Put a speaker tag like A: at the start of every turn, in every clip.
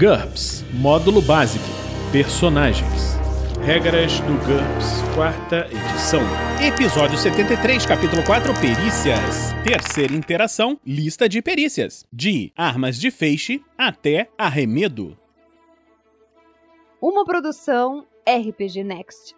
A: GURPS Módulo Básico Personagens Regras do GURPS, quarta edição. Episódio 73, capítulo 4, Perícias. Terceira interação, lista de perícias. De armas de feixe até arremedo.
B: Uma produção RPG Next.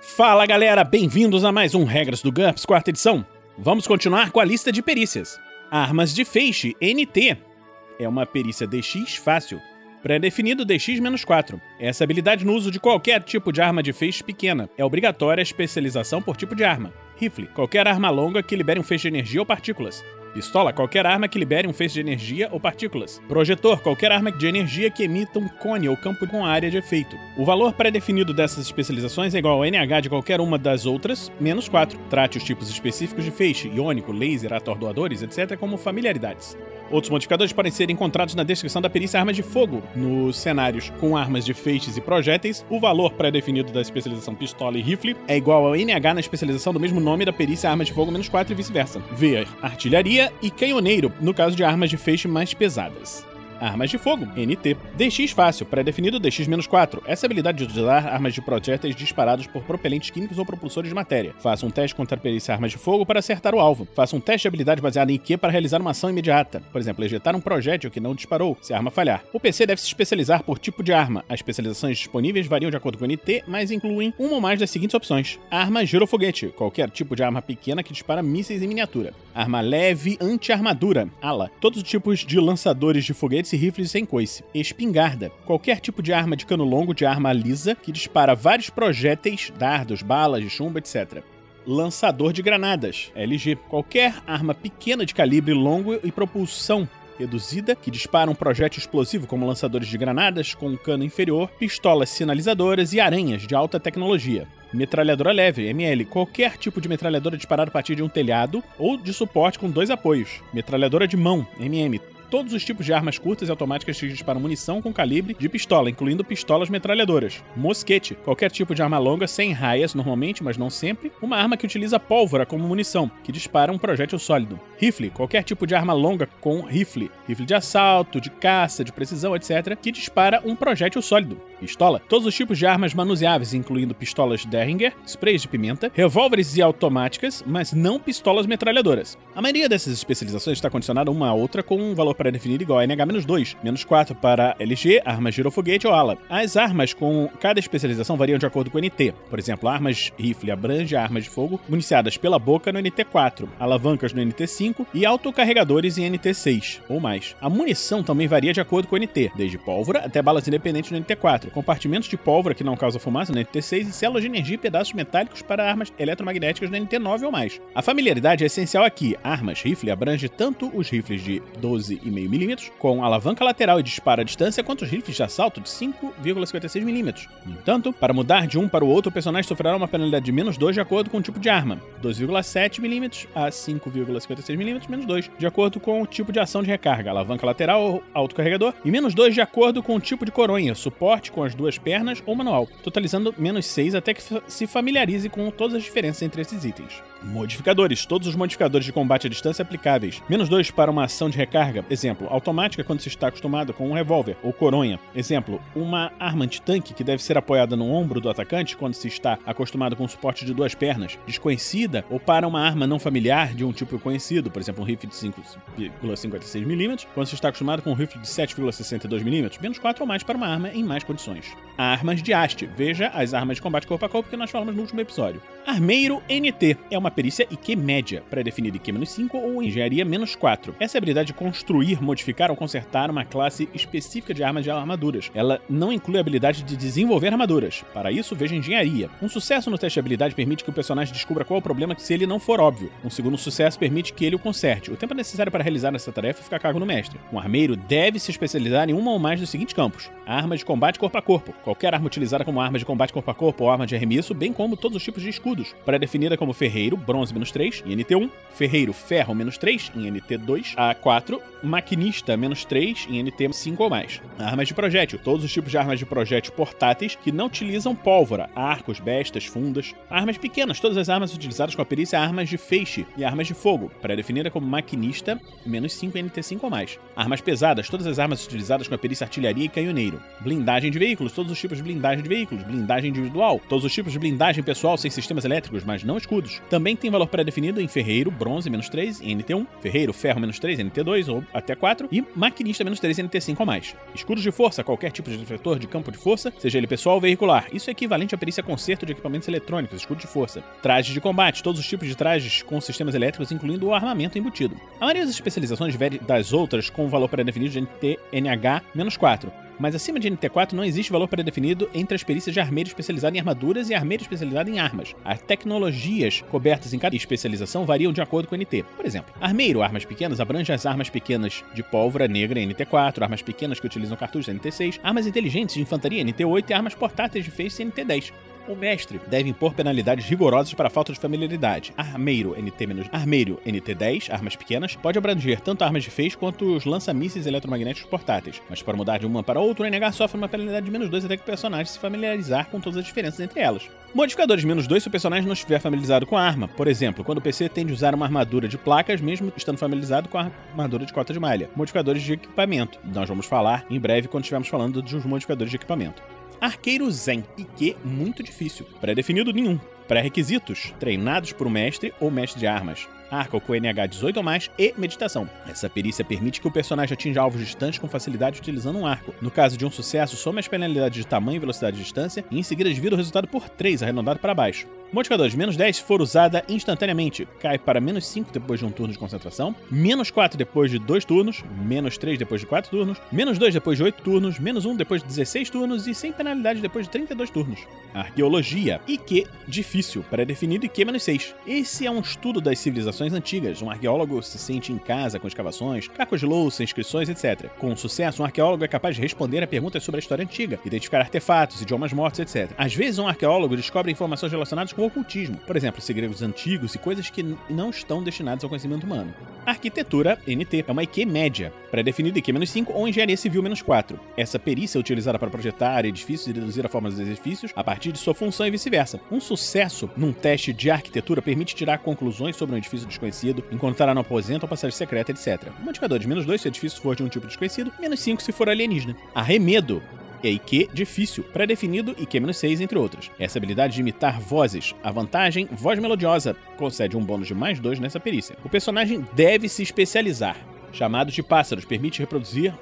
A: Fala galera, bem-vindos a mais um Regras do GURPS, quarta edição. Vamos continuar com a lista de perícias. Armas de feixe, NT. É uma perícia DX fácil. Pré-definido DX-4. Essa habilidade no uso de qualquer tipo de arma de feixe pequena. É obrigatória a especialização por tipo de arma. Rifle. Qualquer arma longa que libere um feixe de energia ou partículas. Pistola, qualquer arma que libere um feixe de energia ou partículas. Projetor, qualquer arma de energia que emita um cone ou campo com área de efeito. O valor pré-definido dessas especializações é igual ao NH de qualquer uma das outras, menos 4. Trate os tipos específicos de feixe, iônico, laser, atordoadores, etc., como familiaridades. Outros modificadores podem ser encontrados na descrição da perícia Armas de Fogo. Nos cenários com armas de feixes e projéteis, o valor pré-definido da especialização pistola e rifle é igual ao NH na especialização do mesmo nome da perícia Armas de Fogo menos 4 e vice-versa. Ver artilharia e canhoneiro, no caso de armas de feixe mais pesadas. Armas de fogo, NT. DX fácil, pré-definido DX-4. Essa habilidade de usar armas de projéteis disparados por propelentes químicos ou propulsores de matéria. Faça um teste contra a perícia armas de fogo para acertar o alvo. Faça um teste de habilidade baseado em IQ para realizar uma ação imediata. Por exemplo, ejetar um projétil que não disparou, se a arma falhar. O PC deve se especializar por tipo de arma. As especializações disponíveis variam de acordo com o NT, mas incluem uma ou mais das seguintes opções. Arma girofoguete, qualquer tipo de arma pequena que dispara mísseis em miniatura. Arma leve anti-armadura, ala. Todos os tipos de lançadores de foguetes e rifles sem coice. Espingarda, qualquer tipo de arma de cano longo de arma lisa que dispara vários projéteis, dardos, balas de chumbo, etc lançador de granadas, LG. Qualquer arma pequena de calibre longo e propulsão reduzida, que dispara um projétil explosivo como lançadores de granadas com um cano inferior, pistolas sinalizadoras e aranhas de alta tecnologia. Metralhadora leve, ML, qualquer tipo de metralhadora disparada a partir de um telhado ou de suporte com dois apoios. Metralhadora de mão, MM, todos os tipos de armas curtas e automáticas que disparam munição com calibre de pistola, incluindo pistolas metralhadoras. Mosquete, qualquer tipo de arma longa sem raias, normalmente, mas não sempre. Uma arma que utiliza pólvora como munição, que dispara um projétil sólido. Rifle, qualquer tipo de arma longa com rifle. Rifle de assalto, de caça, de precisão, etc., que dispara um projétil sólido. Pistola, todos os tipos de armas manuseáveis, incluindo pistolas Derringer, sprays de pimenta, revólveres e automáticas, mas não pistolas metralhadoras. A maioria dessas especializações está condicionada uma a outra com um valor pré-definido igual a NH-2, menos 4 para LG, armas girofoguete ou ala. As armas com cada especialização variam de acordo com o NT. Por exemplo, armas rifle abrange armas de fogo municiadas pela boca no NT4, alavancas no NT5 e autocarregadores em NT6 ou mais. A munição também varia de acordo com o NT, desde pólvora até balas independentes no NT4, compartimentos de pólvora que não causam fumaça no NT6 e células de energia e pedaços metálicos para armas eletromagnéticas no NT9 ou mais. A familiaridade é essencial aqui. Armas rifle abrange tanto os rifles de 12,5mm com alavanca lateral e disparo à distância quanto os rifles de assalto de 5,56mm. No entanto, para mudar de um para o outro, o personagem sofrerá uma penalidade de menos 2 de acordo com o tipo de arma, 2,7mm a 5,56mm menos 2, de acordo com o tipo de ação de recarga, alavanca lateral ou autocarregador, e menos 2 de acordo com o tipo de coronha, suporte com as duas pernas ou manual, totalizando menos 6 até que se familiarize com todas as diferenças entre esses itens. Modificadores. Todos os modificadores de combate à distância aplicáveis. Menos 2 para uma ação de recarga. Exemplo, automática quando se está acostumado com um revólver ou coronha. Exemplo, uma arma antitanque que deve ser apoiada no ombro do atacante quando se está acostumado com um suporte de duas pernas. Desconhecida ou para uma arma não familiar de um tipo conhecido. Por exemplo, um rifle de 5,56mm quando se está acostumado com um rifle de 7,62mm. Menos 4 ou mais para uma arma em mais condições. Armas de haste. Veja as armas de combate corpo a corpo que nós falamos no último episódio. Armeiro NT é uma perícia IQ média, pré-definida IQ-5 ou engenharia-4. Essa é a habilidade de construir, modificar ou consertar uma classe específica de armas de armaduras. Ela não inclui a habilidade de desenvolver armaduras. Para isso, veja engenharia. Um sucesso no teste de habilidade permite que o personagem descubra qual o problema se ele não for óbvio. Um segundo sucesso permite que ele o conserte. O tempo necessário para realizar essa tarefa fica a cargo do mestre. Um armeiro deve se especializar em uma ou mais dos seguintes campos: armas de combate corpo a corpo, qualquer arma utilizada como arma de combate corpo a corpo ou arma de arremesso, bem como todos os tipos de escudos, pré-definida como ferreiro, ferreiro, bronze menos 3 em NT1, ferreiro, ferro menos 3 em NT2 a 4, maquinista menos 3 em NT5 ou mais. Armas de projétil, todos os tipos de armas de projétil portáteis que não utilizam pólvora, arcos, bestas, fundas. Armas pequenas, todas as armas utilizadas com a perícia armas de feixe e armas de fogo, pré-definida como maquinista menos 5 em NT5 ou mais. Armas pesadas, todas as armas utilizadas com a perícia artilharia e canhoneiro. Blindagem de veículos, todos os tipos de blindagem de veículos, blindagem individual, todos os tipos de blindagem pessoal sem sistemas elétricos, mas não escudos. Também tem valor pré-definido em ferreiro, bronze menos 3 em NT1, ferreiro, ferro menos 3 em NT2 ou até 4 e maquinista menos 3 em NT5 ou mais. Escudos de força, qualquer tipo de defletor de campo de força, seja ele pessoal ou veicular. Isso é equivalente à perícia conserto de equipamentos eletrônicos, escudo de força. Trajes de combate, todos os tipos de trajes com sistemas elétricos, incluindo o armamento embutido. A maioria das especializações difere das outras com valor pré-definido de NTNH menos 4 mas acima de NT4 não existe valor pré-definido entre as perícias de armeiro especializado em armaduras e armeiro especializado em armas. As tecnologias cobertas em cada especialização variam de acordo com o NT. Por exemplo, armeiro, armas pequenas, abrange as armas pequenas de pólvora negra em NT4, armas pequenas que utilizam cartuchos NT6, armas inteligentes de infantaria NT8 e armas portáteis de face NT10. O mestre deve impor penalidades rigorosas para falta de familiaridade. Armeiro NT- Armeiro NT10, armas pequenas, pode abranger tanto armas de feixe quanto os lança-mísseis eletromagnéticos portáteis, mas para mudar de uma para outra, o NH sofre uma penalidade de menos 2 até que o personagem se familiarizar com todas as diferenças entre elas. Modificadores menos 2 se o personagem não estiver familiarizado com a arma. Por exemplo, quando o PC tende a usar uma armadura de placas, mesmo estando familiarizado com a armadura de cota de malha. Modificadores de equipamento. Nós vamos falar em breve quando estivermos falando dos modificadores de equipamento. Arqueiro Zen, IQ muito difícil. Pré-definido nenhum. Pré-requisitos: treinados por um mestre ou mestre de armas. Arco com NH 18 ou mais e meditação. Essa perícia permite que o personagem atinja alvos distantes com facilidade utilizando um arco. No caso de um sucesso, some as penalidades de tamanho e velocidade de distância e em seguida divida o resultado por 3, arredondado para baixo. Modificador de menos 10 se for usada instantaneamente, cai para menos 5 depois de um turno de concentração, menos 4 depois de 2 turnos, menos 3 depois de 4 turnos, menos 2 depois de 8 turnos, menos 1 depois de 16 turnos e sem penalidade depois de 32 turnos. Arqueologia, IQ difícil, pré-definido IQ menos 6. Esse é um estudo das civilizações antigas. Um arqueólogo se sente em casa com escavações, cacos de louça, inscrições, etc. Com sucesso, um arqueólogo é capaz de responder a perguntas sobre a história antiga, identificar artefatos, idiomas mortos, etc. Às vezes, um arqueólogo descobre informações relacionadas com o ocultismo, por exemplo, segredos antigos e coisas que não estão destinadas ao conhecimento humano. Arquitetura, NT, é uma IQ média, pré-definida IQ-5 ou engenharia civil-4. Essa perícia é utilizada para projetar edifícios e reduzir a forma dos edifícios a partir de sua função e vice-versa. Um sucesso num teste de arquitetura permite tirar conclusões sobre um edifício desconhecido, encontrar no aposento ou passagem secreta, etc. O modificador de menos 2 se o edifício for de um tipo desconhecido, menos 5 se for alienígena. Arremedo é IQ difícil, pré-definido IQ-6, entre outros. Essa habilidade de imitar vozes. A vantagem, voz melodiosa, concede um bônus de mais 2 nessa perícia. O personagem deve se especializar. Chamados de pássaros, permite reproduzir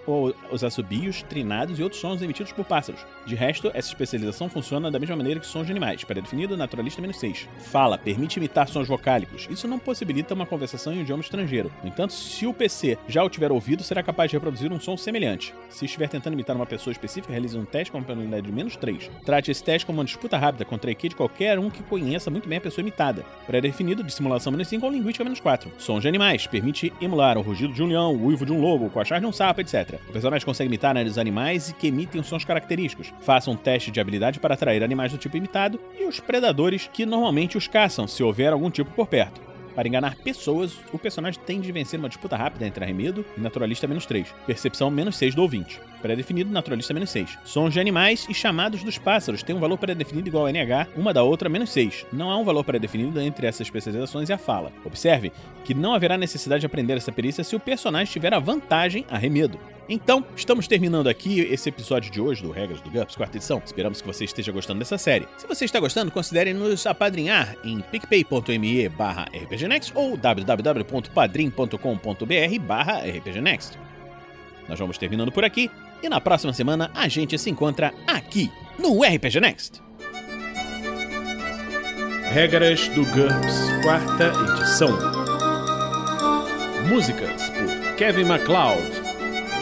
A: os assobios, trinados e outros sons emitidos por pássaros. De resto, essa especialização funciona da mesma maneira que sons de animais, pré-definido naturalista menos 6. Fala, permite imitar sons vocálicos. Isso não possibilita uma conversação em um idioma estrangeiro. No entanto, se o PC já o tiver ouvido, será capaz de reproduzir um som semelhante. Se estiver tentando imitar uma pessoa específica, realize um teste com uma penalidade de menos 3. Trate esse teste como uma disputa rápida contra a IQ de qualquer um que conheça muito bem a pessoa imitada. Pré-definido de simulação menos 5 ou linguística menos 4. Sons de animais, permite emular o rugido de um leão, o uivo de um lobo, o coachar de um sapo, etc. O personagem consegue imitar os animais e que emitem sons característicos. Faça um teste de habilidade para atrair animais do tipo imitado e os predadores que normalmente os caçam, se houver algum tipo por perto. Para enganar pessoas, o personagem tem de vencer uma disputa rápida entre arremedo e naturalista menos 3. Percepção menos 6 do ouvinte. Pré-definido naturalista menos 6. Sons de animais e chamados dos pássaros têm um valor pré-definido igual a NH, uma da outra menos 6. Não há um valor pré-definido entre essas especializações e a fala. Observe que não haverá necessidade de aprender essa perícia se o personagem tiver a vantagem arremedo. Então, estamos terminando aqui esse episódio de hoje do Regras do GURPS, quarta edição. Esperamos que você esteja gostando dessa série. Se você está gostando, considere nos apadrinhar em picpay.me barra rpgnext ou www.padrim.com.br barra rpgnext. Nós vamos terminando por aqui e na próxima semana a gente se encontra aqui no RPG Next. Regras do GURPS, quarta edição. Músicas por Kevin MacLeod